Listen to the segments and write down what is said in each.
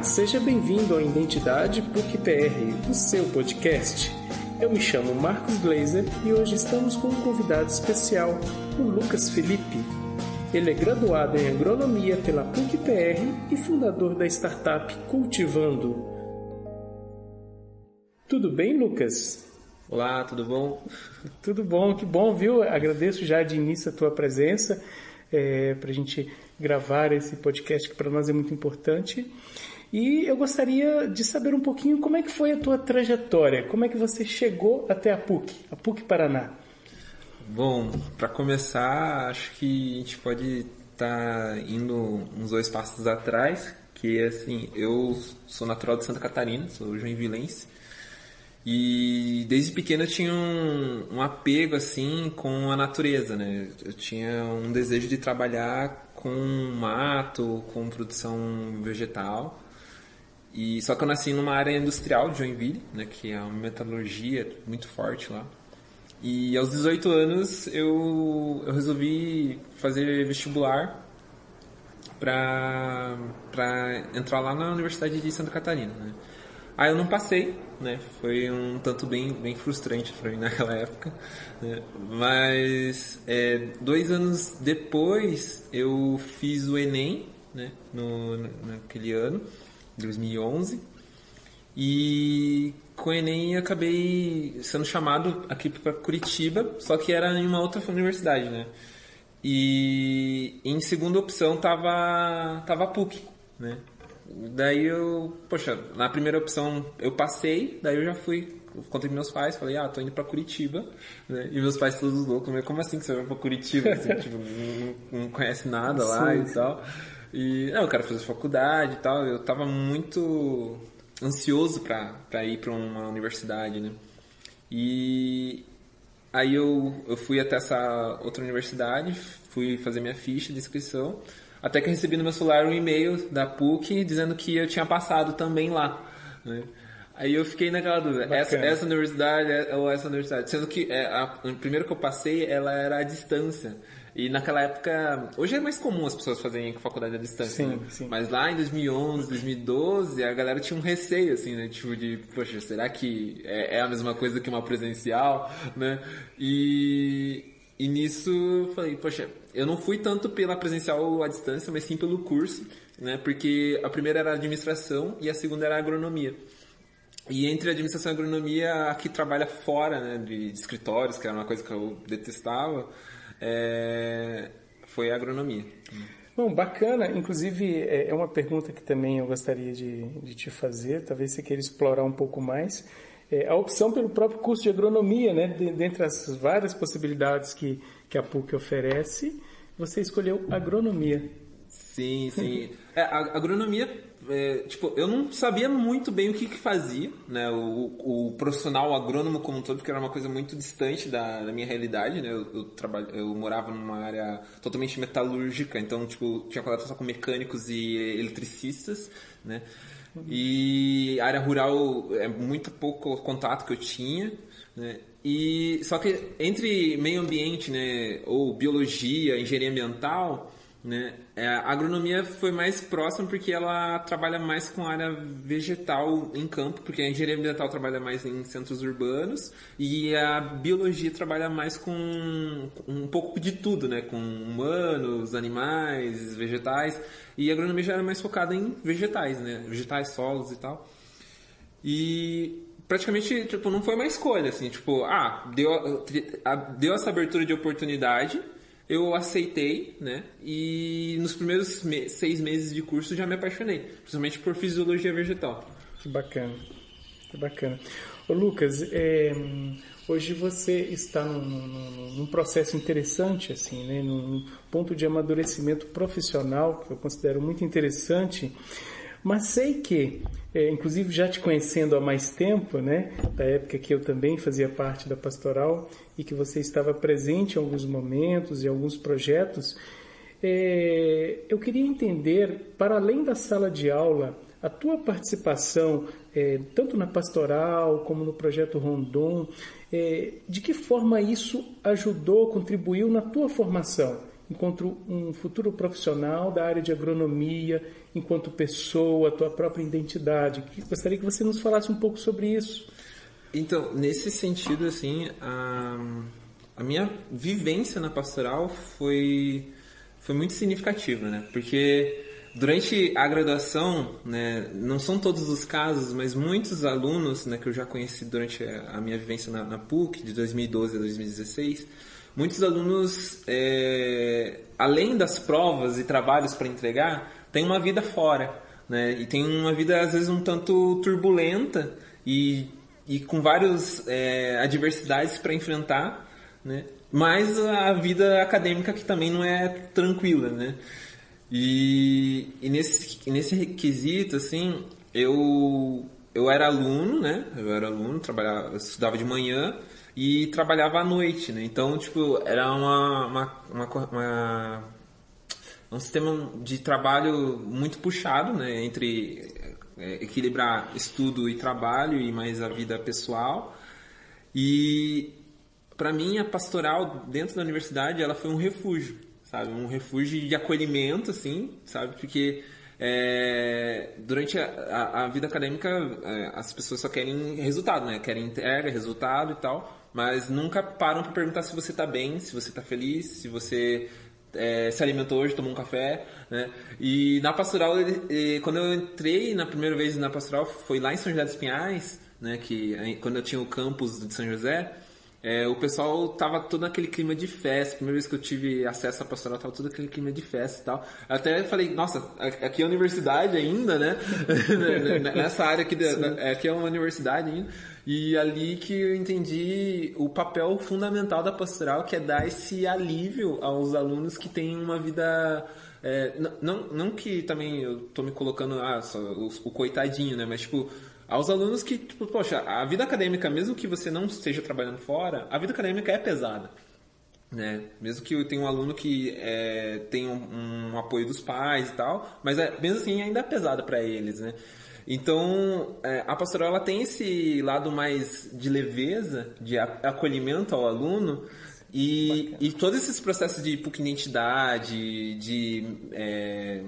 Olá, seja bem-vindo ao Identidade PUC-PR, o seu podcast. Eu me chamo Marcos Glazer e hoje estamos com um convidado especial, o Lucas Felipe. Ele é graduado em Agronomia pela PUC-PR e fundador da startup Cultivando. Tudo bem, Lucas? Olá, tudo bom? Tudo bom, que bom, viu? Agradeço já de início a tua presença é, para a gente gravar esse podcast que para nós é muito importante. E eu gostaria de saber um pouquinho como é que foi a tua trajetória, como é que você chegou até a PUC, a PUC Paraná. Bom, para começar, acho que a gente pode estar tá indo uns dois passos atrás, que assim, eu sou natural de Santa Catarina, sou joinvilense, e desde pequeno eu tinha um, um, apego assim com a natureza, né? Eu tinha um desejo de trabalhar com mato, com produção vegetal. E só que eu nasci numa área industrial de Joinville, né, que é uma metalurgia muito forte lá. E aos 18 anos eu, eu resolvi fazer vestibular para entrar lá na Universidade de Santa Catarina, né? Aí eu não passei, né? Foi um tanto bem, bem frustrante para mim naquela época. Né? Mas é, dois anos depois eu fiz o Enem, né? No, naquele ano, 2011. E com o Enem acabei sendo chamado aqui para Curitiba, só que era em uma outra universidade, né? E em segunda opção tava, tava a PUC, né? Daí eu, poxa, na primeira opção eu passei, daí eu já fui, contei meus pais, falei, ah, tô indo pra Curitiba, né? E meus pais todos loucos, como assim que você vai pra Curitiba? Assim, tipo, não, não, conhece nada lá Sim. e tal. E, não, eu quero fazer faculdade e tal, eu tava muito ansioso pra ir pra uma universidade, né? E aí eu, eu fui até essa outra universidade, fui fazer minha ficha de inscrição, até que eu recebi no meu celular um e-mail da PUC dizendo que eu tinha passado também lá. Né? Aí eu fiquei naquela dúvida, essa, essa, universidade é, ou essa universidade? Sendo que é, a, a primeira que eu passei, ela era à distância. E naquela época, hoje é mais comum as pessoas fazerem faculdade à distância, sim, né? sim. Mas lá em 2011, 2012, a galera tinha um receio, assim, né? Tipo de, poxa, será que é, é a mesma coisa que uma presencial, né? E, e nisso eu falei, poxa, eu não fui tanto pela presencial à distância, mas sim pelo curso, né? Porque a primeira era administração e a segunda era agronomia. E entre administração e agronomia, a que trabalha fora né, de, de escritórios, que era uma coisa que eu detestava, é, foi a agronomia. Bom, bacana. Inclusive, é, é uma pergunta que também eu gostaria de, de te fazer, talvez você queira explorar um pouco mais é, a opção pelo próprio curso de agronomia, né? De, dentre as várias possibilidades que, que a PUC oferece, você escolheu agronomia. Sim, sim. é, a agronomia, é, tipo, eu não sabia muito bem o que, que fazia, né? O, o, profissional agrônomo como um todo, porque era uma coisa muito distante da, da minha realidade, né? Eu, eu, trabalho, eu morava numa área totalmente metalúrgica, então, tipo, tinha contato só com mecânicos e eletricistas, né? E área rural é muito pouco contato que eu tinha, né? E só que entre meio ambiente, né, ou biologia, engenharia ambiental, né, é, a agronomia foi mais próxima porque ela trabalha mais com área vegetal em campo, porque a engenharia ambiental trabalha mais em centros urbanos e a biologia trabalha mais com um pouco de tudo, né, com humanos, animais, vegetais. E a agronomia já era mais focada em vegetais, né? Vegetais, solos e tal. E praticamente, tipo, não foi uma escolha, assim, tipo, ah, deu, deu essa abertura de oportunidade, eu aceitei, né? E nos primeiros me seis meses de curso já me apaixonei, principalmente por fisiologia vegetal. Que bacana, que bacana. Ô Lucas, é, Hoje você está num, num, num, processo interessante, assim, né? num ponto de amadurecimento profissional que eu considero muito interessante, mas sei que, é, inclusive já te conhecendo há mais tempo, né, da época que eu também fazia parte da pastoral e que você estava presente em alguns momentos e alguns projetos, é, eu queria entender, para além da sala de aula, a tua participação, é, tanto na pastoral como no projeto Rondon, é, de que forma isso ajudou, contribuiu na tua formação enquanto um futuro profissional da área de agronomia, enquanto pessoa, a tua própria identidade. Gostaria que você nos falasse um pouco sobre isso. Então, nesse sentido, assim, a, a minha vivência na pastoral foi, foi muito significativa, né? Porque durante a graduação, né, não são todos os casos, mas muitos alunos né, que eu já conheci durante a minha vivência na, na PUC, de 2012 a 2016, muitos alunos, é, além das provas e trabalhos para entregar, têm uma vida fora. Né, e tem uma vida, às vezes, um tanto turbulenta e, e com várias é, adversidades para enfrentar, né, mas a vida acadêmica que também não é tranquila, né? E, e nesse, nesse requisito, assim, eu, eu era aluno, né? Eu era aluno, trabalhava, eu estudava de manhã e trabalhava à noite, né? Então, tipo, era uma, uma, uma, uma um sistema de trabalho muito puxado, né? Entre é, equilibrar estudo e trabalho e mais a vida pessoal. E para mim a pastoral dentro da universidade ela foi um refúgio sabe? Um refúgio de acolhimento, assim, sabe? Porque é, durante a, a, a, vida acadêmica é, as pessoas só querem resultado, né? Querem entrega, resultado e tal, mas nunca param para perguntar se você está bem, se você está feliz, se você é, se alimentou hoje, tomou um café, né? E na pastoral, quando eu entrei na primeira vez na pastoral, foi lá em São José dos Pinhais, né? Que quando eu tinha o campus de São José, é, o pessoal tava todo naquele clima de festa. Primeira vez que eu tive acesso à pastoral, tava todo aquele clima de festa e tal. Eu até falei, nossa, aqui é a universidade ainda, né? Nessa área aqui, aqui é uma universidade ainda. E ali que eu entendi o papel fundamental da pastoral, que é dar esse alívio aos alunos que têm uma vida. É, não, não que também eu tô me colocando, ah, só, o, o coitadinho, né? Mas tipo aos alunos que, tipo, poxa, a vida acadêmica, mesmo que você não esteja trabalhando fora, a vida acadêmica é pesada. Né? Mesmo que eu tenha um aluno que é, tem um, um, apoio dos pais e tal, mas é, mesmo assim ainda é pesada para eles, né? Então, é, a pastoral ela tem esse lado mais de leveza, de acolhimento ao aluno, e, e todos esses processos de identidade, de, é,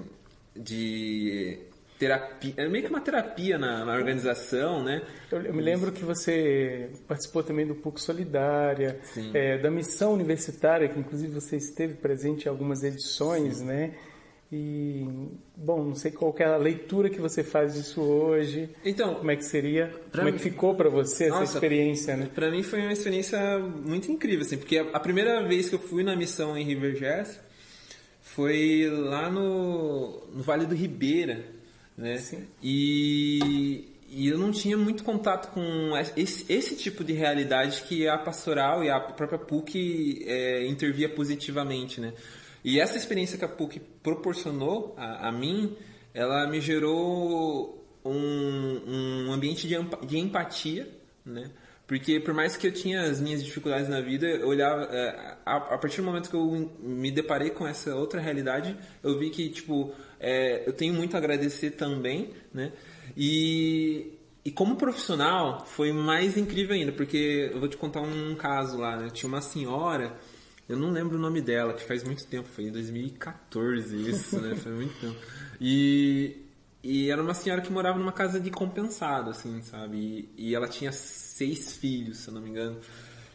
de terapia, é meio que uma terapia na, na organização, né? Eu, eu, me lembro que você participou também do PUC Solidária, é, da missão universitária, que inclusive você esteve presente em algumas edições, Sim. né? E, bom, não sei qual é a leitura que você faz disso hoje. Então, como é que seria? Como é que ficou para você nossa, essa experiência, né? Para mim foi uma experiência muito incrível, assim, porque a, primeira vez que eu fui na missão em River Jazz foi lá no, no Vale do Ribeira, né? Sim. E, e eu não tinha muito contato com esse, esse, tipo de realidade que a pastoral e a própria PUC é, intervia positivamente, né? E essa experiência que a PUC proporcionou a, a mim, ela me gerou um, um ambiente de, de empatia, né? Porque por mais que eu tinha as minhas dificuldades na vida, eu olhava é, a, partir do momento que eu me deparei com essa outra realidade, eu vi que tipo é, eu tenho muito a agradecer também, né? E, e como profissional foi mais incrível ainda, porque eu vou te contar um caso lá, né? Tinha uma senhora, eu não lembro o nome dela, que faz muito tempo, foi em 2014 isso, né? Foi muito tempo. E e era uma senhora que morava numa casa de compensado, assim, sabe? E, e ela tinha seis filhos, se eu não me engano.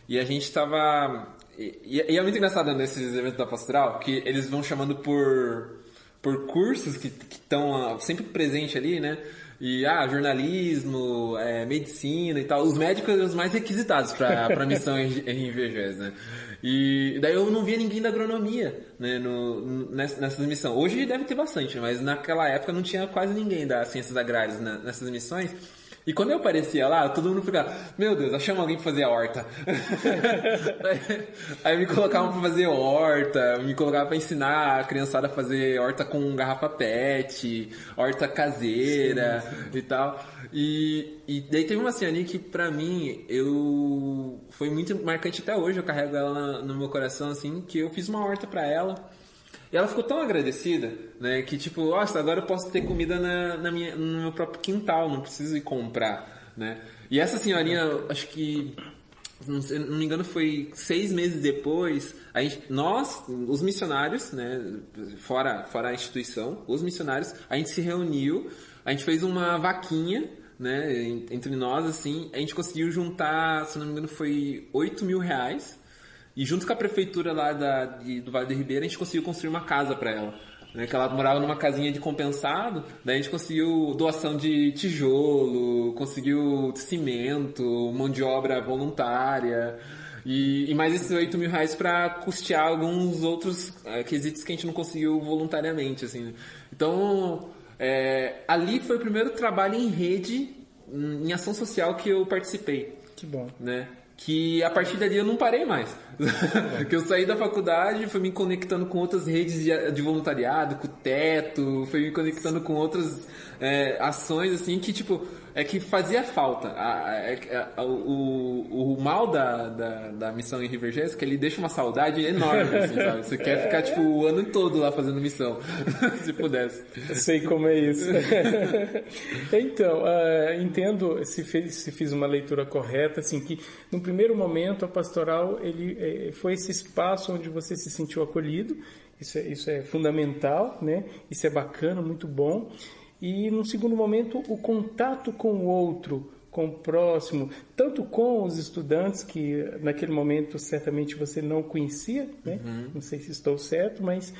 E a gente tava. E, e é muito engraçado nesses eventos da pastoral que eles vão chamando por, por cursos que estão ah, sempre presentes ali, né? E, ah, jornalismo, é, medicina e tal. Os médicos eram os mais requisitados para a missão em, em né? E daí eu não via ninguém da agronomia, né, no, nessa, nessas missões. Hoje deve ter bastante, mas naquela época não tinha quase ninguém das ciências agrárias né, nessas missões. E quando eu aparecia lá, todo mundo ficava, meu Deus, achamos alguém pra fazer a horta. aí, me colocavam pra fazer horta, me colocavam pra ensinar a criançada a fazer horta com garrafa pet, horta caseira sim, sim. e tal. E, e daí teve uma cena ali que pra mim, eu foi muito marcante até hoje, eu carrego ela no meu coração assim, que eu fiz uma horta pra ela. E ela ficou tão agradecida, né? Que tipo, nossa, agora eu posso ter comida na, na minha, no meu próprio quintal, não preciso ir comprar, né? E essa senhorinha, acho que não, sei, não me engano, foi seis meses depois, a gente, nós, os missionários, né, fora, fora a instituição, os missionários, a gente se reuniu, a gente fez uma vaquinha, né, entre nós, assim, a gente conseguiu juntar, se não me engano, foi 8 mil reais, e junto com a prefeitura lá da, de, do Vale do Ribeira, a gente conseguiu construir uma casa para ela né, que ela morava numa casinha de compensado, daí a gente conseguiu doação de tijolo, conseguiu cimento, mão de obra voluntária, e, e mais esses 8 mil reais para custear alguns outros é, quesitos que a gente não conseguiu voluntariamente, assim. Então, é, ali foi o primeiro trabalho em rede, em ação social que eu participei. Que bom. Né? Que a partir dali eu não parei mais. que eu saí da faculdade, fui me conectando com outras redes de, de voluntariado, com o teto, fui me conectando com outras é, ações assim que tipo é que fazia falta. A, a, a, o, o mal da, da, da missão em River Jazz é que ele deixa uma saudade enorme, assim, sabe? Você quer ficar, tipo, o ano todo lá fazendo missão, se pudesse. Eu sei como é isso. então, uh, entendo se, fez, se fiz uma leitura correta, assim, que no primeiro momento a pastoral ele, foi esse espaço onde você se sentiu acolhido, isso é, isso é fundamental, né? Isso é bacana, muito bom. E, num segundo momento, o contato com o outro, com o próximo, tanto com os estudantes, que naquele momento certamente você não conhecia, né? Uhum. não sei se estou certo, mas.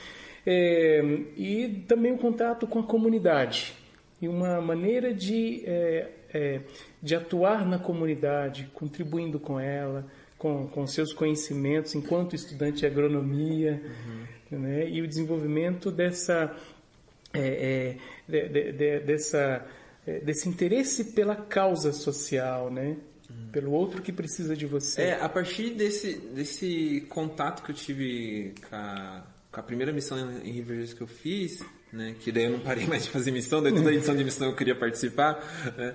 É, e também o contato com a comunidade. E uma maneira de, é, é, de atuar na comunidade, contribuindo com ela, com, com seus conhecimentos enquanto estudante de agronomia, uhum. né? e o desenvolvimento dessa é, é, de, de, de, dessa, é, desse interesse pela causa social, né? Hum. Pelo outro que precisa de você. É, a partir desse, desse contato que eu tive com a, com a primeira missão em Rivers que eu fiz, né, que daí eu não parei mais de fazer missão, daí toda a edição de missão eu queria participar, né,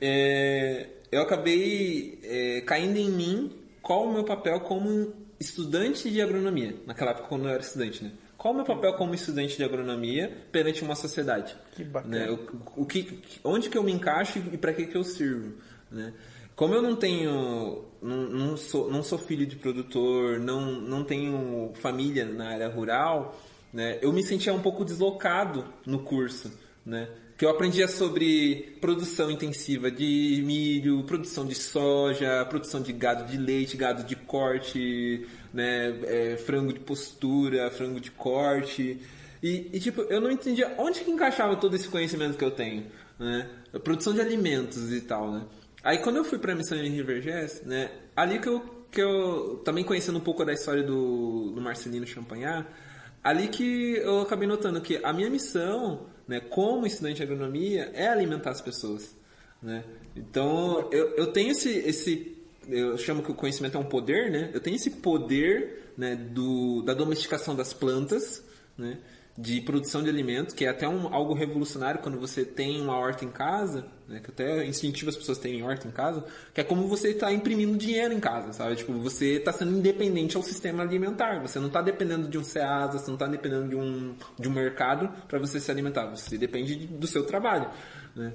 é, eu acabei é, caindo em mim qual o meu papel como estudante de agronomia, naquela época quando eu era estudante, né? qual o meu papel como estudante de agronomia perante uma sociedade? Que bacana. Né? O, o, que, onde que eu me encaixo e para que que eu sirvo? Né? Como eu não tenho, não, não, sou, não sou filho de produtor, não, não tenho família na área rural, né? eu me sentia um pouco deslocado no curso, né? Que eu aprendia sobre produção intensiva de milho, produção de soja, produção de gado de leite, gado de corte, né, é, frango de postura, frango de corte. E, e, tipo, eu não entendia onde que encaixava todo esse conhecimento que eu tenho, né? Produção de alimentos e tal, né? Aí quando eu fui para a missão em River Jazz, né, ali que eu, que eu também conhecendo um pouco da história do, do Marcelino Champagnat, ali que eu acabei notando que a minha missão, né, como estudante de agronomia, é alimentar as pessoas, né? Então, eu, eu tenho esse, esse eu chamo que o conhecimento é um poder, né? Eu tenho esse poder né, do, da domesticação das plantas, né? De produção de alimentos, que é até um, algo revolucionário quando você tem uma horta em casa, né, que até incentivo as pessoas a terem horta em casa, que é como você está imprimindo dinheiro em casa, sabe? Tipo, você está sendo independente ao sistema alimentar, você não está dependendo de um SEASA, você não está dependendo de um, de um mercado para você se alimentar, você depende de, do seu trabalho, né?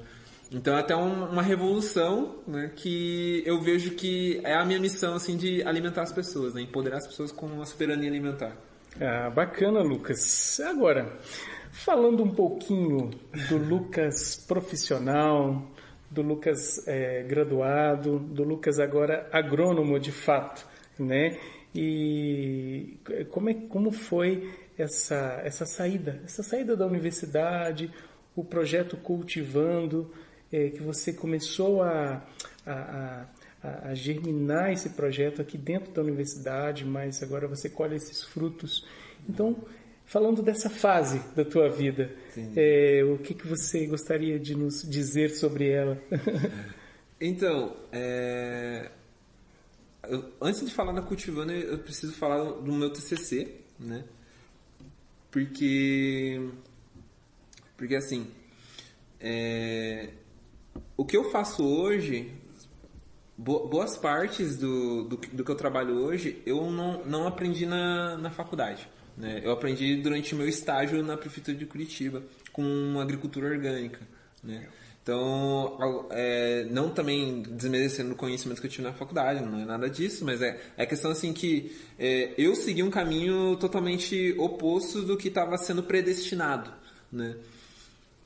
Então é até um, uma revolução, né, que eu vejo que é a minha missão, assim, de alimentar as pessoas, né, empoderar as pessoas com a soberania alimentar. Ah, bacana, Lucas. Agora, falando um pouquinho do Lucas profissional, do Lucas é, graduado, do Lucas agora agrônomo de fato, né? E como, é, como foi essa, essa saída, essa saída da universidade, o projeto Cultivando, é, que você começou a, a, a, a, germinar esse projeto aqui dentro da universidade, mas agora você colhe esses frutos. Então, falando dessa fase da tua vida, é, o que, que você gostaria de nos dizer sobre ela? então, é, eu, antes de falar da Cultivando, eu preciso falar do meu TCC, né? Porque, porque assim, é, o que eu faço hoje, boas partes do, do, do, que eu trabalho hoje, eu não, não aprendi na, na faculdade. Né? Eu aprendi durante o meu estágio na Prefeitura de Curitiba, com agricultura orgânica. Né? Então, é, não também desmerecendo o conhecimento que eu tive na faculdade, não é nada disso, mas é, é questão assim que é, eu segui um caminho totalmente oposto do que estava sendo predestinado, né?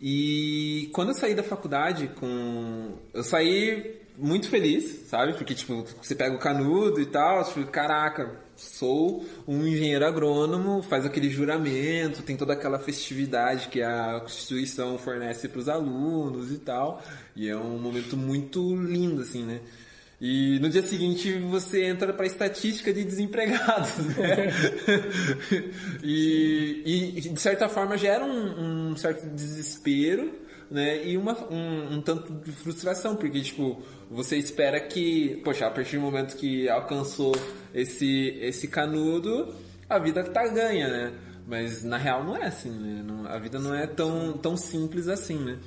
E quando eu saí da faculdade com... Eu saí muito feliz, sabe? Porque, tipo, você pega o canudo e tal, tipo, caraca, sou um engenheiro agrônomo, faz aquele juramento, tem toda aquela festividade que a Constituição fornece para os alunos e tal. E é um momento muito lindo, assim, né? E no dia seguinte você entra para estatística de desempregados, né? e, e, de certa forma gera um, um certo desespero, né? E uma, um, um, tanto de frustração, porque tipo, você espera que, poxa, a partir do momento que alcançou esse, esse canudo, a vida tá ganha, né? Mas na real não é assim, né? Não, a vida não é tão, tão simples assim, né?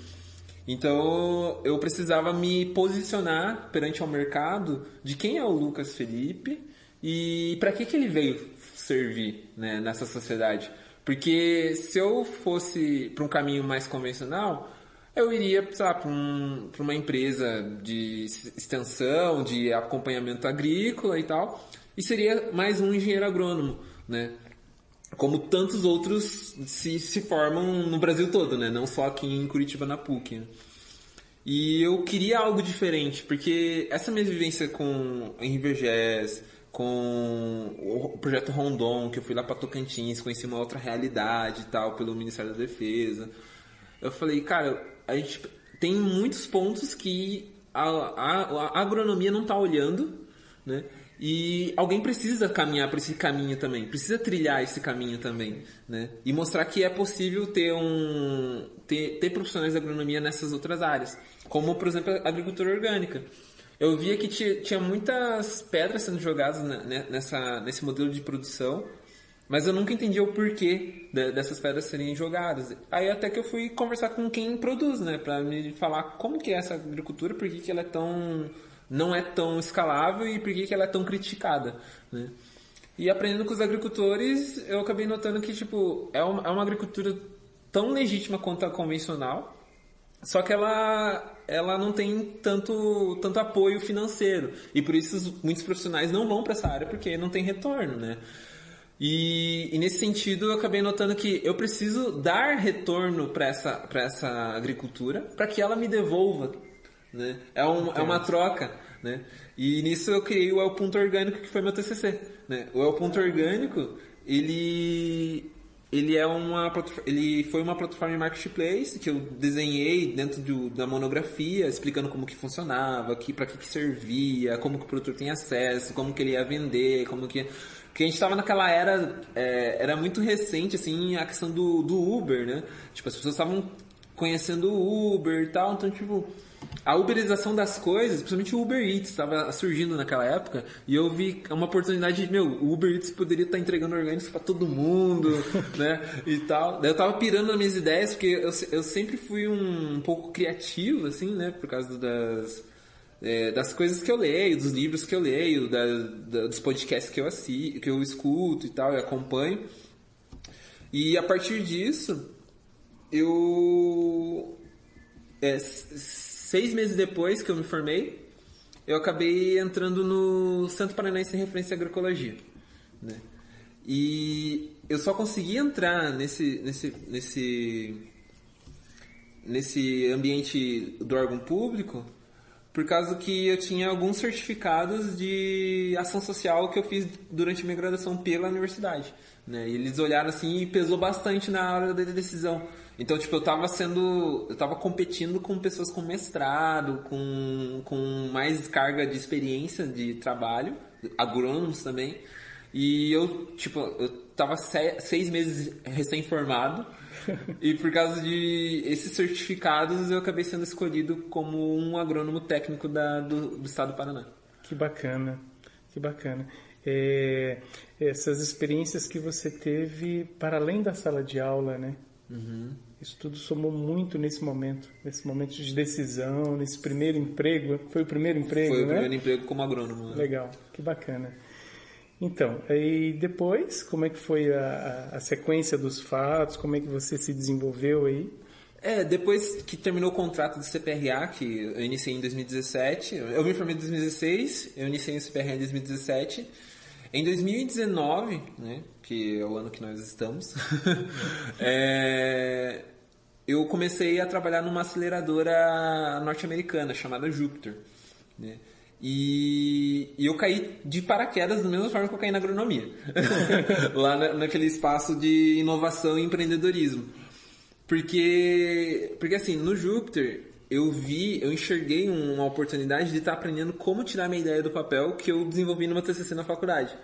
Então eu precisava me posicionar perante ao mercado de quem é o Lucas Felipe e para que, que ele veio servir né, nessa sociedade. Porque se eu fosse para um caminho mais convencional, eu iria para um, uma empresa de extensão, de acompanhamento agrícola e tal, e seria mais um engenheiro agrônomo, né? como tantos outros se, se formam no Brasil todo, né? Não só aqui em Curitiba na PUC. Né? E eu queria algo diferente, porque essa minha vivência com Henri Vergés, com o projeto Rondon, que eu fui lá para Tocantins, conheci uma outra realidade e tal, pelo Ministério da Defesa. Eu falei, cara, a gente tem muitos pontos que a, a, a agronomia não está olhando, né? E alguém precisa caminhar por esse caminho também, precisa trilhar esse caminho também, né? E mostrar que é possível ter um ter, ter profissionais de agronomia nessas outras áreas, como por exemplo a agricultura orgânica. Eu via que tinha, muitas pedras sendo jogadas nessa, nesse modelo de produção, mas eu nunca entendi o porquê dessas pedras serem jogadas. Aí até que eu fui conversar com quem produz, né, para me falar como que é essa agricultura, por que, que ela é tão não é tão escalável e por que, que ela é tão criticada, né? E aprendendo com os agricultores, eu acabei notando que, tipo, é uma, é uma agricultura tão legítima quanto a convencional, só que ela, ela não tem tanto, tanto apoio financeiro. E por isso muitos profissionais não vão para essa área porque não tem retorno, né? E, e, nesse sentido eu acabei notando que eu preciso dar retorno para essa, essa agricultura para que ela me devolva né? É, um, é uma troca, né? E nisso eu criei o El Ponto Orgânico, que foi meu TCC, né? O El Ponto Orgânico, ele ele é uma ele foi uma plataforma marketplace que eu desenhei dentro de, da monografia explicando como que funcionava que para que, que servia como que o produtor tem acesso como que ele ia vender como que que a gente estava naquela era é, era muito recente assim a questão do, do Uber né tipo as pessoas estavam conhecendo o Uber e tal então tipo a uberização das coisas, principalmente o Uber Eats, estava surgindo naquela época, e eu vi uma oportunidade de, meu, o Uber Eats poderia estar entregando orgânicos para todo mundo, né, e tal. Daí eu tava pirando nas minhas ideias, porque eu, eu sempre fui um, um pouco criativo, assim, né, por causa das, é, das coisas que eu leio, dos livros que eu leio, da, da, dos podcasts que eu, assisto, que eu escuto e tal, e acompanho. E a partir disso, eu... É, seis meses depois que eu me formei, eu acabei entrando no Santo Paranaense em Referência à Agroecologia. Né? E eu só consegui entrar nesse, nesse, nesse, nesse ambiente do órgão público por causa que eu tinha alguns certificados de ação social que eu fiz durante minha graduação pela universidade. Né? E eles olharam assim e pesou bastante na hora da decisão. Então, tipo, eu tava sendo. Eu tava competindo com pessoas com mestrado, com, com mais carga de experiência de trabalho, agrônomos também. E eu, tipo, eu tava seis meses recém-formado. E por causa de esses certificados, eu acabei sendo escolhido como um agrônomo técnico da, do, do estado do Paraná. Que bacana, que bacana. É, essas experiências que você teve para além da sala de aula, né? Uhum. Isso tudo somou muito nesse momento, nesse momento de decisão, nesse primeiro emprego. Foi o primeiro emprego, Foi né? o primeiro emprego como agrônomo. Né? Legal, que bacana. Então, e depois, como é que foi a, a, sequência dos fatos? Como é que você se desenvolveu aí? É, depois que terminou o contrato do CPRA, que eu iniciei em 2017, eu me formei em 2016, eu iniciei o CPRA em 2017. Em 2019, né, que é o ano que nós estamos, é, eu comecei a trabalhar numa aceleradora norte-americana chamada Jupiter. Né? E, e, eu caí de paraquedas da mesma forma que eu caí na agronomia. Lá na, naquele espaço de inovação e empreendedorismo. Porque, porque assim, no Júpiter, eu vi, eu enxerguei uma oportunidade de estar aprendendo como tirar minha ideia do papel que eu desenvolvi numa TCC na faculdade.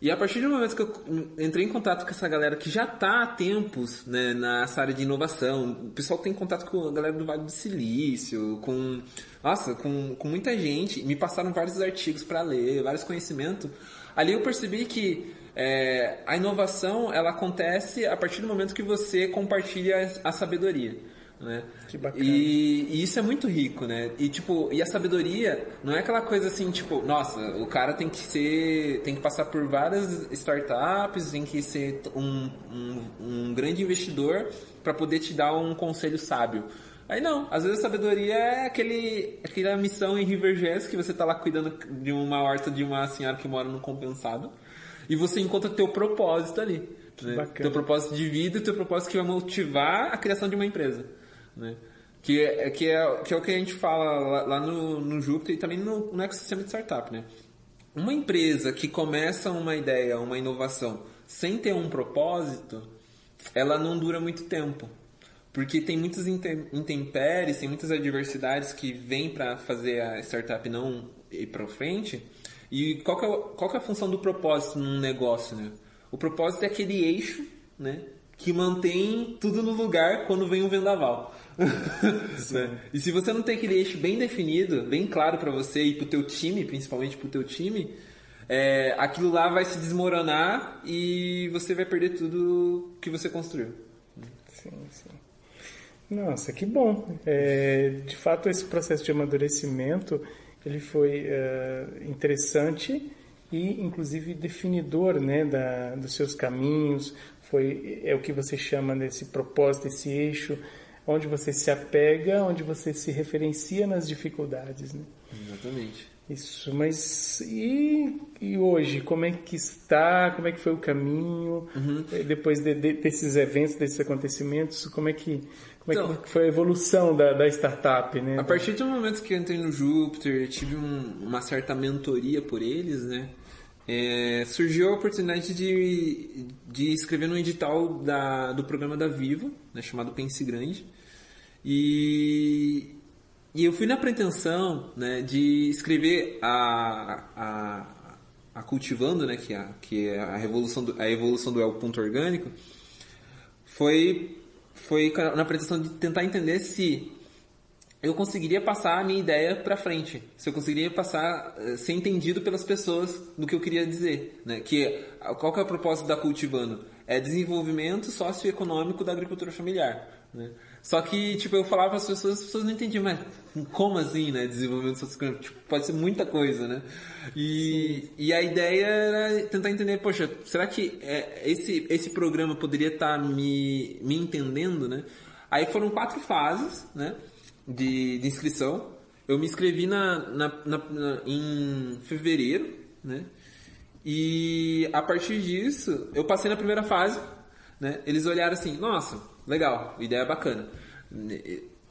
E a partir do momento que eu entrei em contato com essa galera que já está há tempos né, nessa área de inovação, o pessoal tem contato com a galera do Vale do Silício, com, nossa, com, com muita gente, me passaram vários artigos para ler, vários conhecimentos. Ali eu percebi que é, a inovação ela acontece a partir do momento que você compartilha a sabedoria. Né? Que bacana. E, e, isso é muito rico, né? E tipo, e a sabedoria não é aquela coisa assim, tipo, nossa, o cara tem que ser, tem que passar por várias startups, tem que ser um, um, um grande investidor para poder te dar um conselho sábio. Aí não, às vezes a sabedoria é aquele, aquela missão em Rivergés que você tá lá cuidando de uma horta de uma senhora que mora no compensado e você encontra teu propósito ali. Né? Teu propósito de vida e teu propósito que vai motivar a criação de uma empresa né? Que é, que, é, que é o que a gente fala lá, lá no, no Júpiter e também no, no ecossistema de startup, né? Uma empresa que começa uma ideia, uma inovação, sem ter um propósito, ela não dura muito tempo. Porque tem muitas intempéries, tem muitas adversidades que vêm para fazer a startup não ir para frente. E qual é, qual é a função do propósito num negócio, né? O propósito é aquele eixo, né? Que mantém tudo no lugar quando vem um vendaval. né? E se você não tem aquele eixo bem definido, bem claro para você e pro teu time, principalmente pro teu time, é, aquilo lá vai se desmoronar e você vai perder tudo que você construiu. Sim, sim. Nossa, que bom. É, de fato, esse processo de amadurecimento ele foi é, interessante e, inclusive, definidor né, da, dos seus caminhos. Foi é o que você chama desse propósito, esse eixo onde você se apega, onde você se referencia nas dificuldades. Né? Exatamente. Isso, mas e, e hoje, como é que está, como é que foi o caminho, uhum. Eh, depois de, de, desses eventos, desses acontecimentos, como é que, como então, é que foi a evolução da, da startup, né? A partir do momento que eu entrei no Júpiter, tive um, uma certa mentoria por eles, né? É, surgiu a oportunidade de, de escrever no edital da, do programa da Vivo, né, chamado Pense Grande, e, e eu fui na pretensão né, de escrever a, a, a Cultivando, né, que, é, que é a, revolução do, a evolução do El Ponto Orgânico, foi, foi na pretensão de tentar entender se eu conseguiria passar a minha ideia para frente, se eu conseguiria passar, eh, ser entendido pelas pessoas do que eu queria dizer, né? Que qual que é o propósito da cultivando? É desenvolvimento socioeconômico da agricultura familiar, né? Só que, tipo, eu falava para as pessoas, as pessoas não entendiam, mas como assim, né? Desenvolvimento socioeconômico? Tipo, pode ser muita coisa, né? E, e a ideia era tentar entender, poxa, será que é, esse, esse programa poderia estar tá me, me entendendo, né? Aí foram quatro fases, né? De, de inscrição. Eu me inscrevi na, na, na, na, em fevereiro, né? E a partir disso, eu passei na primeira fase, né? Eles olharam assim, nossa, legal, ideia bacana.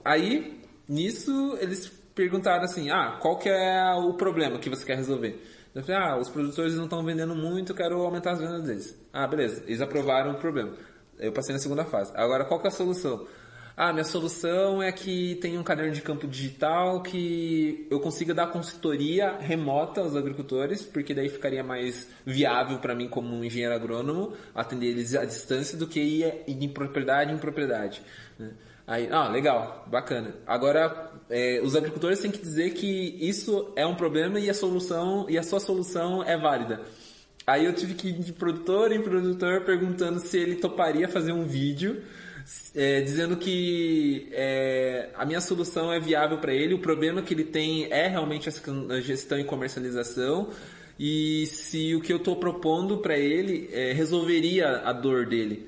Aí, nisso, eles perguntaram assim, ah, qual que é o problema que você quer resolver? Eu falei, ah, os produtores não estão vendendo muito, quero aumentar as vendas deles. Ah, beleza, eles aprovaram o problema. Eu passei na segunda fase. Agora, qual que é a solução? Ah, minha solução é que tem um caderno de campo digital que eu consiga dar consultoria remota aos agricultores, porque daí ficaria mais viável para mim como um engenheiro agrônomo atender eles à distância do que ir de propriedade em propriedade. Né? Aí, ah, legal, bacana. Agora, é, os agricultores têm que dizer que isso é um problema e a solução e a sua solução é válida. Aí eu tive que ir de produtor em produtor perguntando se ele toparia fazer um vídeo é, dizendo que é, a minha solução é viável para ele, o problema que ele tem é realmente a gestão e comercialização e se o que eu estou propondo para ele é, resolveria a dor dele.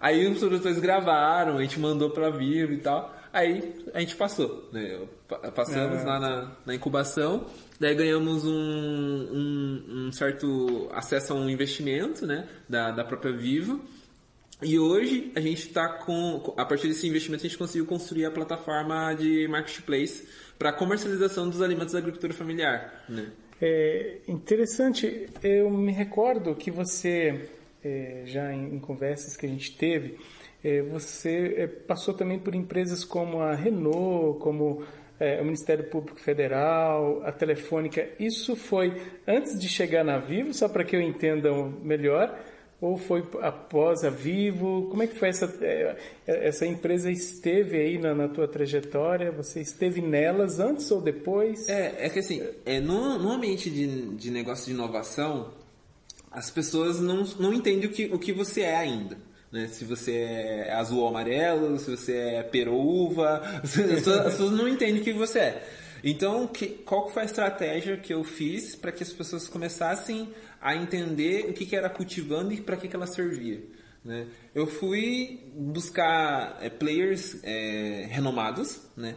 Aí os produtores gravaram, a gente mandou pra Vivo e tal. Aí a gente passou, né? Passamos é. lá na, na, incubação, daí ganhamos um, um, um, certo acesso a um investimento, né? Da, da própria Vivo. E hoje a gente está com, a partir desse investimento a gente conseguiu construir a plataforma de marketplace para comercialização dos alimentos da agricultura familiar, né? É interessante, eu me recordo que você, é, já em, em, conversas que a gente teve, é, você é, passou também por empresas como a Renault, como é, o Ministério Público Federal, a Telefônica. Isso foi antes de chegar na Vivo, só para que eu entenda melhor, ou foi após a Vivo? Como é que foi essa é, essa empresa esteve aí na, na tua trajetória? Você esteve nelas antes ou depois? É, é que assim, é, no, no ambiente de, de negócio de inovação, as pessoas não, não entendem o que, o que você é ainda. Né? Se você é azul ou amarelo, se você é perouva, as pessoas não entendem o que você é. Então, que, qual foi a estratégia que eu fiz para que as pessoas começassem a entender o que, que era cultivando e para que, que ela servia? Né? Eu fui buscar é, players é, renomados né,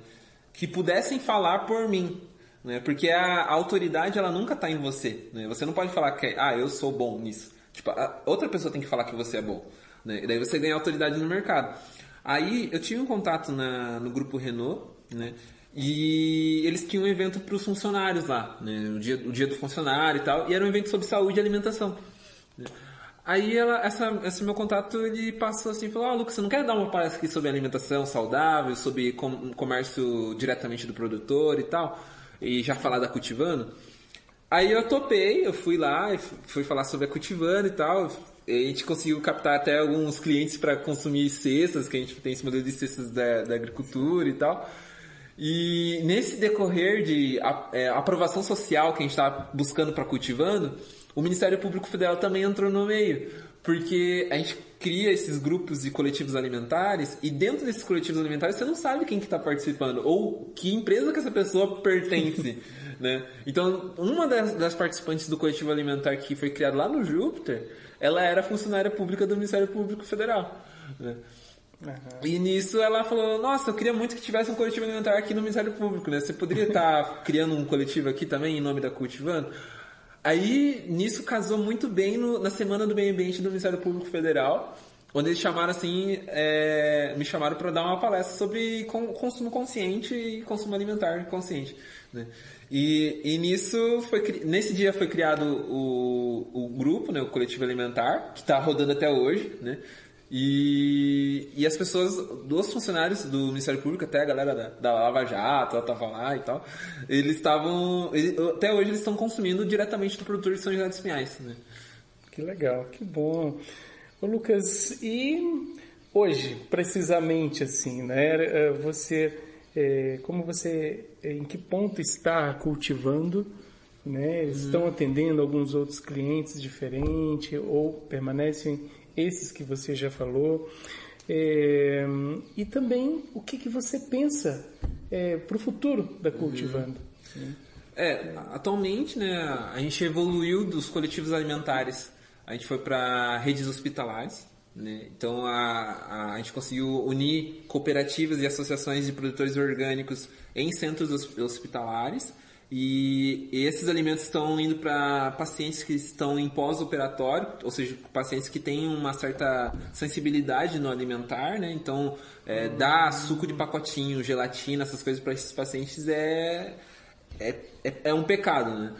que pudessem falar por mim. Né? Porque a, a autoridade ela nunca está em você. Né? Você não pode falar que ah, eu sou bom nisso. Tipo, outra pessoa tem que falar que você é bom. Né? E daí você ganha autoridade no mercado. Aí eu tive um contato na, no grupo Renault, né? E eles tinham um evento para os funcionários lá, né? o, dia, o dia do funcionário e tal, e era um evento sobre saúde e alimentação. Aí ela, essa, esse meu contato ele passou assim, falou, ah, Lucas, você não quer dar uma palestra aqui sobre alimentação saudável, sobre com, comércio diretamente do produtor e tal, e já falar da Cultivando? Aí eu topei, eu fui lá, fui falar sobre a Cultivando e tal, a gente conseguiu captar até alguns clientes para consumir cestas, que a gente tem esse modelo de cestas da, da agricultura e tal. E nesse decorrer de é, aprovação social que a gente está buscando para cultivando, o Ministério Público Federal também entrou no meio, porque a gente cria esses grupos de coletivos alimentares e dentro desses coletivos alimentares você não sabe quem que está participando ou que empresa que essa pessoa pertence, né? Então, uma das, das, participantes do coletivo alimentar que foi criado lá no Júpiter, ela era funcionária pública do Ministério Público Federal, né? Uhum. E nisso ela falou, nossa, eu queria muito que tivesse um coletivo alimentar aqui no Ministério Público, né? Você poderia estar tá criando um coletivo aqui também em nome da Cultivando? Aí, nisso casou muito bem no, na Semana do Meio Ambiente do Ministério Público Federal, onde eles chamaram assim, é, me chamaram para dar uma palestra sobre consumo consciente e consumo alimentar consciente, né? E, e nisso foi nesse dia foi criado o, o grupo, né, o coletivo alimentar, que está rodando até hoje, né? E, e as pessoas, dos funcionários do Ministério Público, até a galera da, da Lava Jato, ela tava lá e tal, eles estavam, até hoje eles estão consumindo diretamente do produtor de São José dos Pinhais, né? Que legal, que bom. Ô Lucas, e hoje, precisamente assim, né, é, você, é, como você, em que ponto está cultivando, né, estão hum. atendendo alguns outros clientes diferentes ou permanecem esses que você já falou. É, e também o que, que você pensa é, para o futuro da Cultivando. Uhum. É, atualmente né, a gente evoluiu dos coletivos alimentares, a gente foi para redes hospitalares, né? Então a, a, a, gente conseguiu unir cooperativas e associações de produtores orgânicos em centros hospitalares e esses alimentos estão indo para pacientes que estão em pós-operatório, ou seja, pacientes que têm uma certa sensibilidade no alimentar, né? Então, é, dar suco de pacotinho, gelatina, essas coisas para esses pacientes é, é, é, é, um pecado, né?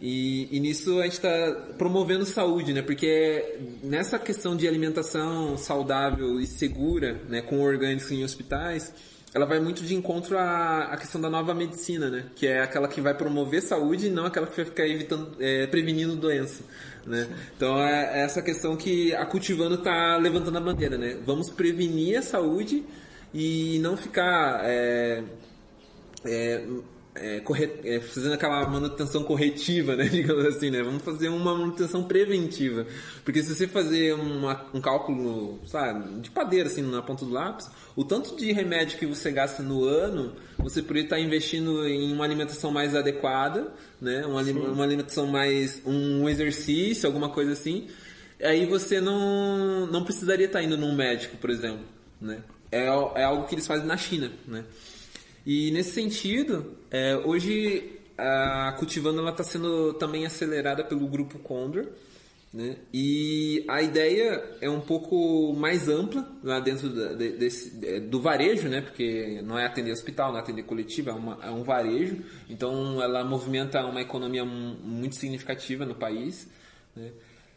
E, e nisso a gente está promovendo saúde, né? Porque nessa questão de alimentação saudável e segura, né, com orgânicos em hospitais, ela vai muito de encontro à, à questão da nova medicina, né? Que é aquela que vai promover saúde e não aquela que vai ficar evitando, é, prevenindo doença, né? Então é, é essa questão que a Cultivando está levantando a bandeira, né? Vamos prevenir a saúde e não ficar é, é é, é, fazendo aquela manutenção corretiva, né, digamos assim, né? Vamos fazer uma manutenção preventiva. Porque se você fazer uma, um cálculo, sabe, de padeira, assim, na ponta do lápis, o tanto de remédio que você gasta no ano, você poderia estar investindo em uma alimentação mais adequada, né? Uma, uma alimentação mais, um exercício, alguma coisa assim, aí você não, não precisaria estar indo num médico, por exemplo, né? É, é algo que eles fazem na China, né? E nesse sentido, é, hoje a Cultivando está sendo também acelerada pelo grupo Condor, né? E a ideia é um pouco mais ampla lá dentro da, desse, é, do varejo, né? porque não é atender hospital, não é atender coletiva, é, uma, é um varejo. Então ela movimenta uma economia muito significativa no país. Né?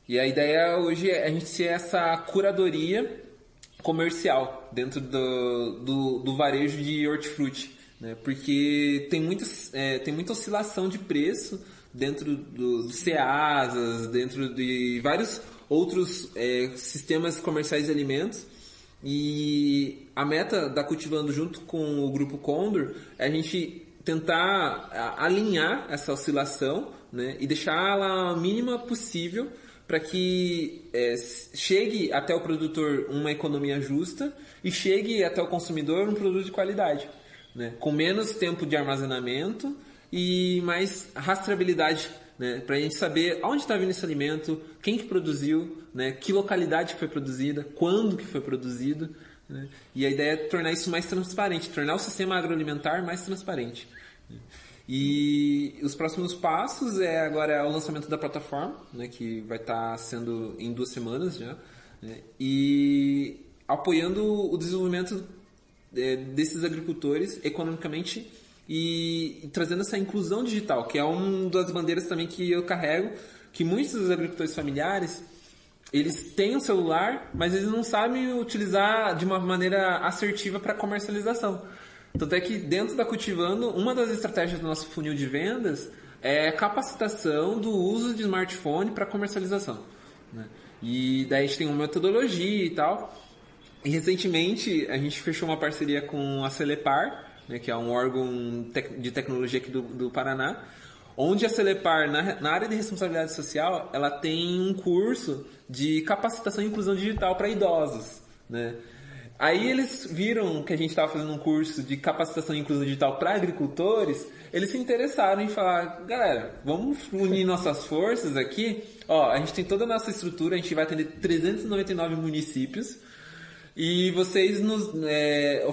E a ideia hoje é a gente ser essa curadoria comercial dentro do, do, do varejo de hortifruti. Né? Porque tem, muitas, é, tem muita oscilação de preço dentro do, do CEASAS, dentro de vários outros é, sistemas comerciais de alimentos. E a meta da Cultivando junto com o Grupo Condor é a gente tentar alinhar essa oscilação né, e deixá-la mínima possível para que é, chegue até o produtor uma economia justa e chegue até o consumidor um produto de qualidade, né, com menos tempo de armazenamento e mais rastreabilidade, né? Para a gente saber onde está vindo esse alimento, quem que produziu, né? Que localidade que foi produzida, quando que foi produzido, né? E a ideia é tornar isso mais transparente, tornar o sistema agroalimentar mais transparente. E os próximos passos é agora o lançamento da plataforma, né? Que vai estar tá sendo em duas semanas já, né? e apoiando o desenvolvimento é, desses agricultores economicamente e, e trazendo essa inclusão digital, que é uma das bandeiras também que eu carrego, que muitos dos agricultores familiares eles têm um celular, mas eles não sabem utilizar de uma maneira assertiva para comercialização. Tanto é que dentro da Cultivando, uma das estratégias do nosso funil de vendas é capacitação do uso de smartphone para comercialização. Né? E daí a gente tem uma metodologia e tal. E recentemente a gente fechou uma parceria com a Celepar, né, que é um órgão de tecnologia aqui do, do Paraná, onde a Celepar, na, na, área de responsabilidade social, ela tem um curso de capacitação e inclusão digital para idosos. Né? Aí eles viram que a gente estava fazendo um curso de capacitação e inclusão digital para agricultores, eles se interessaram em falar, galera, vamos unir nossas forças aqui. Ó, a gente tem toda a nossa estrutura, a gente vai atender 399 municípios e vocês nos é,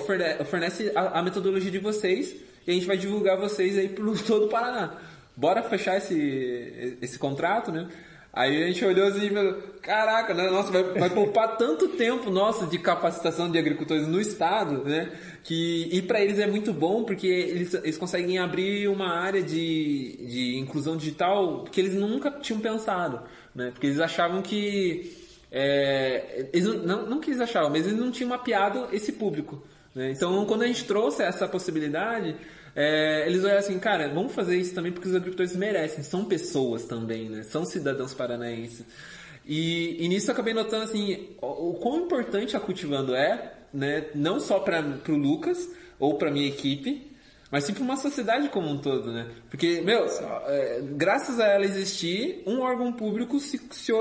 fornecem a, a, metodologia de vocês e a gente vai divulgar vocês aí por todo o Paraná. Bora fechar esse, esse contrato, né? Aí a gente olhou assim e falou, caraca, né? Nossa, vai, vai poupar tanto tempo nosso de capacitação de agricultores no estado, né? Que, e para eles é muito bom porque eles, eles conseguem abrir uma área de, de inclusão digital que eles nunca tinham pensado, né? Porque eles achavam que é, eles não, não que eles achavam, mas eles não tinham mapeado esse público. Né? Então, quando a gente trouxe essa possibilidade, é, eles olharam assim, cara, vamos fazer isso também porque os agricultores merecem, são pessoas também, né? são cidadãos paranaenses. E, e nisso eu acabei notando assim, o, o quão importante a Cultivando é, né? não só para o Lucas ou para minha equipe, mas sim para uma sociedade como um todo, né? Porque, meu, é, graças a ela existir, um órgão público se, se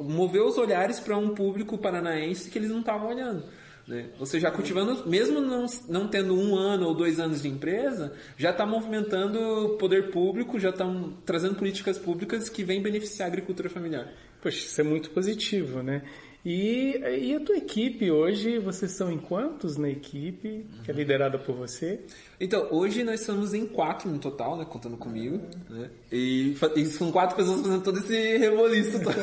moveu os olhares para um público paranaense que eles não estavam olhando. Né? Ou seja, cultivando, mesmo não, não tendo um ano ou dois anos de empresa, já está movimentando poder público, já estão trazendo políticas públicas que vêm beneficiar a agricultura familiar. Poxa, isso é muito positivo, né? E, e a tua equipe hoje, vocês são em quantos na equipe, que é liderada por você? Então, hoje nós somos em quatro no total, né, contando comigo, né? E, e são quatro pessoas fazendo todo esse reboliço. né?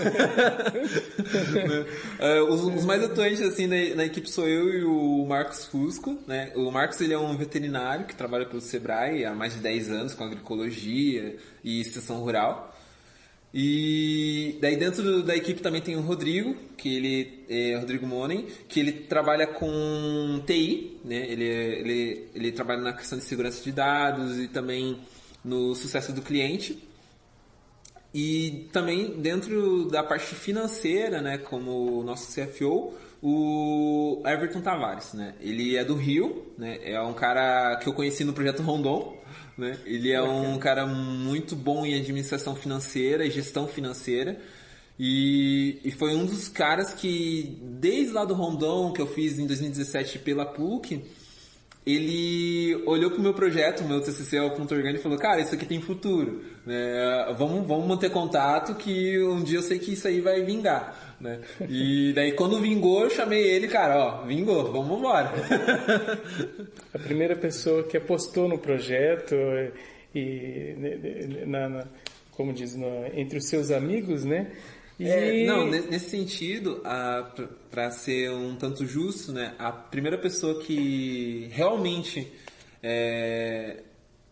uh, os, os, mais atuantes, assim, na, na, equipe sou eu e o Marcos Fusco, né? O Marcos, ele é um veterinário que trabalha pelo Sebrae há mais de 10 anos com agroecologia e extensão rural. E daí dentro do, da equipe também tem o Rodrigo, que ele é Rodrigo Monen, que ele trabalha com TI, né? Ele, ele, ele trabalha na questão de segurança de dados e também no sucesso do cliente. E também dentro da parte financeira, né, como o nosso CFO, o Everton Tavares, né? Ele é do Rio, né? É um cara que eu conheci no projeto Rondon, né? Ele é um cara muito bom em administração financeira e gestão financeira. E, e foi um dos caras que, desde lá do Rondon, que eu fiz em 2017 pela PUC, ele olhou pro meu projeto, o meu TCC é o ponto orgânico e falou, cara, isso aqui tem futuro, né? Vamos, vamos manter contato que um dia eu sei que isso aí vai vingar, né? E daí quando vingou, eu chamei ele, cara, ó, vingou, vamos embora. A primeira pessoa que apostou no projeto e na, na como diz, no, entre os seus amigos, né? E... É, não, nesse sentido, para ser um tanto justo, né, a primeira pessoa que realmente é,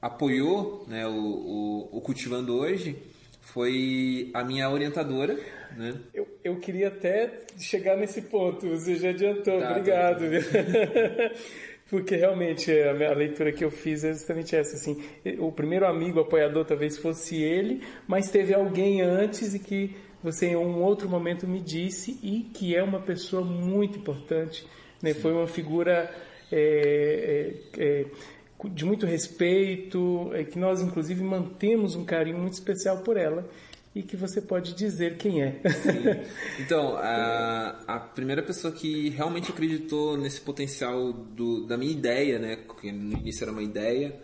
apoiou né, o, o, o, Cultivando hoje foi a minha orientadora. Né? Eu, eu queria até chegar nesse ponto, você já adiantou, tá, obrigado. Tá, tá. Porque realmente a, leitura que eu fiz é justamente essa, assim, o primeiro amigo apoiador talvez fosse ele, mas teve alguém antes e que você em um outro momento me disse e que é uma pessoa muito importante, né? Foi uma figura é, é, é, de muito respeito, é, que nós inclusive mantemos um carinho muito especial por ela e que você pode dizer quem é. Sim. Então, a, a primeira pessoa que realmente acreditou nesse potencial do, da minha ideia, né, que no início era uma ideia,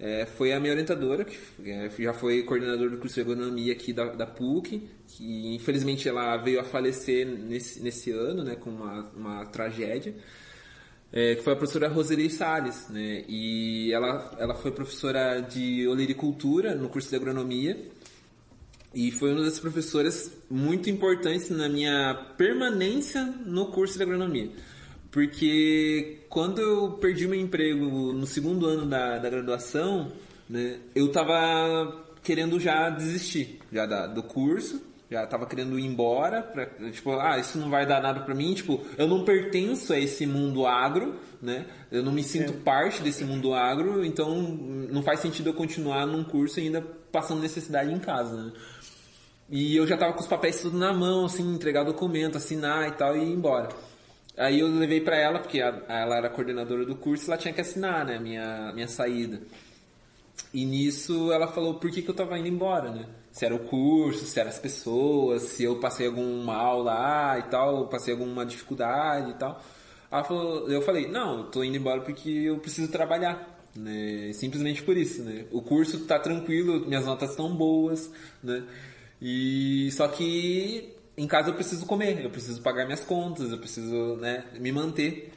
é, foi a minha orientadora, que é, já foi coordenadora do curso de agronomia aqui da, da PUC, que infelizmente ela veio a falecer nesse, nesse ano, né, com uma, uma tragédia, é, que foi a professora Roseli Salles, né, e ela, ela foi professora de olericultura no curso de agronomia, e foi uma das professoras muito importantes na minha permanência no curso de agronomia. Porque quando eu perdi meu emprego no segundo ano da, da graduação, né, eu tava querendo já desistir já da, do curso, já tava querendo ir embora, pra, tipo, ah, isso não vai dar nada para mim, tipo, eu não pertenço a esse mundo agro, né? Eu não me sinto é. parte desse mundo agro, então não faz sentido eu continuar num curso ainda passando necessidade em casa, né? E eu já tava com os papéis tudo na mão, assim, entregar documento, assinar e tal e ir embora. Aí eu levei para ela, porque a, ela era coordenadora do curso, ela tinha que assinar, né, minha, minha saída. E nisso ela falou por que, que eu tava indo embora, né? Se era o curso, se eram as pessoas, se eu passei alguma aula lá e tal, passei alguma dificuldade e tal. Ela falou, eu falei, não, eu tô indo embora porque eu preciso trabalhar. Né? Simplesmente por isso, né? O curso tá tranquilo, minhas notas estão boas, né? E só que em casa eu preciso comer, eu preciso pagar minhas contas, eu preciso né, me manter.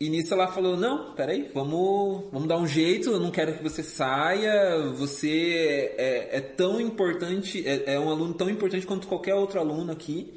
E nisso ela falou, não, peraí, vamos, vamos dar um jeito, eu não quero que você saia, você é, é tão importante, é, é, um aluno tão importante quanto qualquer outro aluno aqui,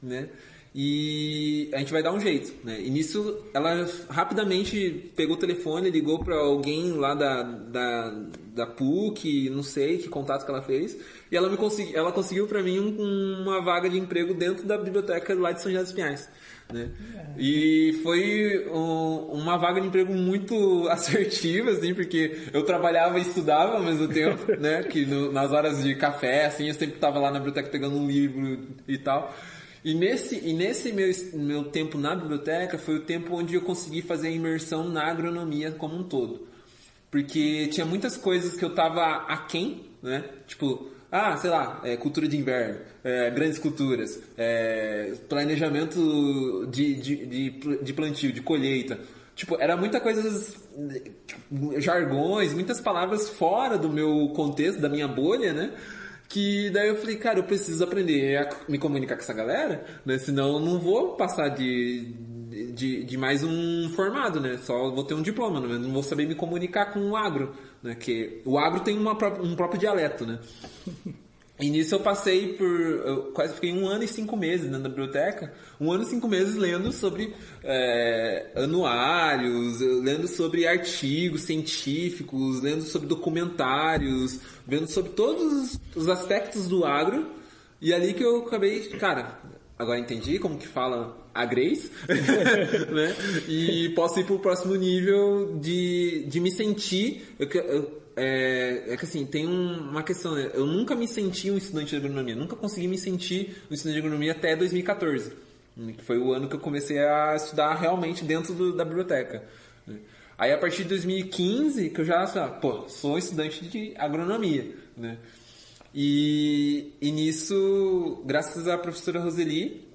né? E a gente vai dar um jeito, né? E nisso ela rapidamente pegou o telefone, ligou para alguém lá da, da, da PUC, não sei que contato que ela fez, e ela me consegui, ela conseguiu para mim um, uma vaga de emprego dentro da biblioteca lá de São José dos Pinhais. Né? E foi um, uma vaga de emprego muito assertiva, assim, porque eu trabalhava e estudava ao mesmo tempo, né? Que no, nas horas de café, assim, eu sempre estava lá na biblioteca pegando um livro e tal. E nesse, e nesse meu, meu tempo na biblioteca foi o tempo onde eu consegui fazer a imersão na agronomia como um todo. Porque tinha muitas coisas que eu tava aquém, né? Tipo, ah, sei lá, é, cultura de inverno, é, grandes culturas, é, planejamento de, de, de, de, plantio, de colheita. Tipo, era muita coisas, tipo, jargões, muitas palavras fora do meu contexto, da minha bolha, né? Que daí eu falei, cara, eu preciso aprender a me comunicar com essa galera, né? Senão eu não vou passar de, de, de mais um formado, né? Só vou ter um diploma, né? Não vou saber me comunicar com o agro né? Que o agro tem uma, um próprio dialeto, né? E nisso eu passei por. Eu quase fiquei um ano e cinco meses da biblioteca. Um ano e cinco meses lendo sobre é, anuários, lendo sobre artigos científicos, lendo sobre documentários, vendo sobre todos os aspectos do agro. E ali que eu acabei, cara, agora entendi como que fala a Grace, né? E posso ir para o próximo nível de, de me sentir. Eu, eu, é, é, que assim, tem um, uma questão, né? Eu nunca me senti um estudante de agronomia, nunca consegui me sentir um estudante de agronomia até 2014, que foi o ano que eu comecei a estudar realmente dentro do, da biblioteca. Né? Aí a partir de 2015 que eu já, pô, sou estudante de agronomia, né? E, e nisso, graças à professora Roseli,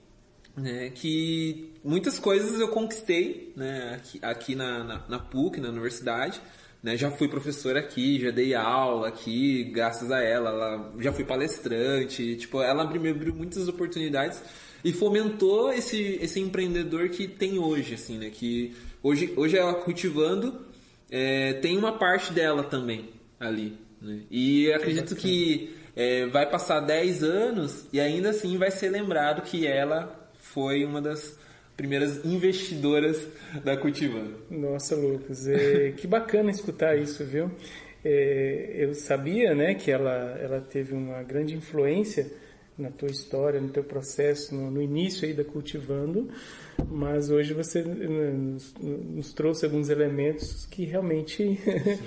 né, que muitas coisas eu conquistei né, aqui, aqui na, na, na, PUC, na universidade. Né, já fui professor aqui, já dei aula aqui, graças a ela, ela já fui palestrante, tipo, ela me abriu muitas oportunidades e fomentou esse, esse empreendedor que tem hoje, assim, né, que hoje, hoje ela cultivando, é, tem uma parte dela também ali, né, e acredito que é, vai passar 10 anos e ainda assim vai ser lembrado que ela foi uma das primeiras investidoras da Cultivando. Nossa, Lucas, é, que bacana escutar isso, viu? É, eu sabia, né, que ela, ela teve uma grande influência na tua história, no teu processo, no, no início aí da Cultivando, mas hoje você nos, nos trouxe alguns elementos que realmente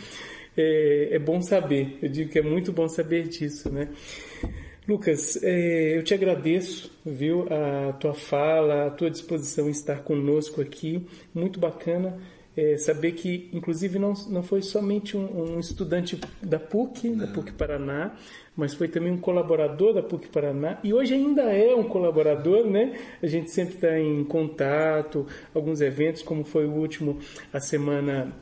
é, é bom saber. Eu digo que é muito bom saber disso, né? Lucas, é, eu te agradeço, viu, a tua fala, a tua disposição em estar conosco aqui, muito bacana é, saber que, inclusive, não, não foi somente um, um estudante da PUC, não. da PUC Paraná, mas foi também um colaborador da PUC Paraná e hoje ainda é um colaborador, né? A gente sempre está em contato, alguns eventos, como foi o último, a semana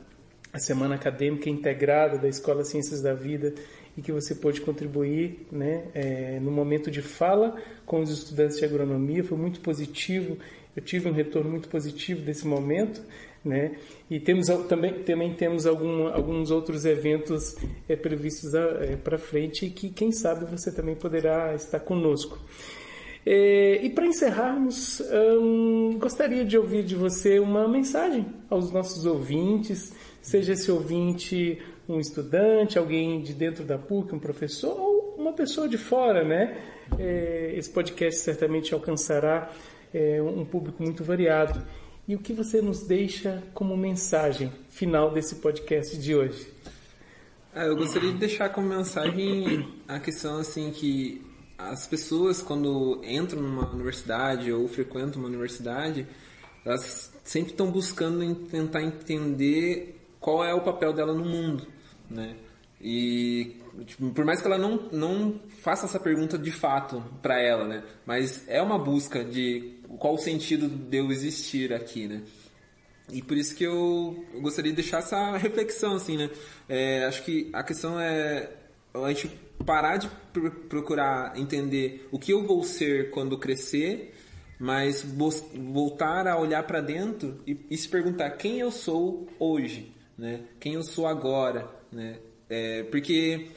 a semana acadêmica integrada da Escola Ciências da Vida e que você pôde contribuir né, é, no momento de fala com os estudantes de agronomia. Foi muito positivo, eu tive um retorno muito positivo desse momento. Né? E temos também, também temos algum, alguns outros eventos é, previstos é, para frente que, quem sabe, você também poderá estar conosco. É, e para encerrarmos, hum, gostaria de ouvir de você uma mensagem aos nossos ouvintes, seja esse ouvinte um estudante, alguém de dentro da PUC, um professor ou uma pessoa de fora, né? É, esse podcast certamente alcançará é, um público muito variado. E o que você nos deixa como mensagem final desse podcast de hoje? Ah, eu gostaria de deixar como mensagem a questão assim que as pessoas quando entram numa universidade ou frequentam uma universidade, elas sempre estão buscando tentar entender qual é o papel dela no mundo né? E tipo, por mais que ela não, não faça essa pergunta de fato para ela, né? Mas é uma busca de qual o sentido de eu existir aqui, né? E por isso que eu, gostaria de deixar essa reflexão, assim, né? É, acho que a questão é a gente parar de pr procurar entender o que eu vou ser quando crescer, mas voltar a olhar para dentro e, e se perguntar quem eu sou hoje, né? Quem eu sou agora, né? É, porque,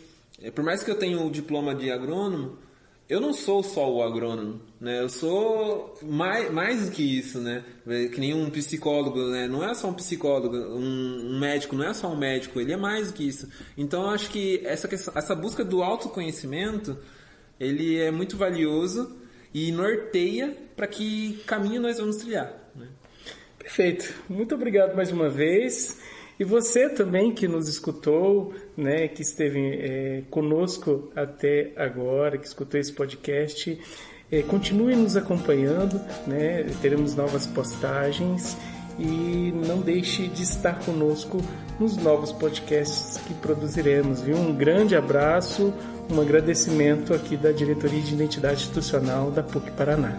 é, por mais que eu tenha o diploma de agrônomo, eu não sou só o agrônomo, né? Eu sou mais, mais do que isso, né? É, que nem um psicólogo, né? Não é só um psicólogo, um, médico não é só um médico, ele é mais do que isso. Então, eu acho que essa, essa busca do autoconhecimento, ele é muito valioso e norteia para que caminho nós vamos trilhar. Né? Perfeito. Muito obrigado mais uma vez. E você também que nos escutou, né, que esteve é, conosco até agora, que escutou esse podcast, é, continue nos acompanhando, né, teremos novas postagens e não deixe de estar conosco nos novos podcasts que produziremos. Viu? Um grande abraço, um agradecimento aqui da Diretoria de Identidade Institucional da PUC Paraná.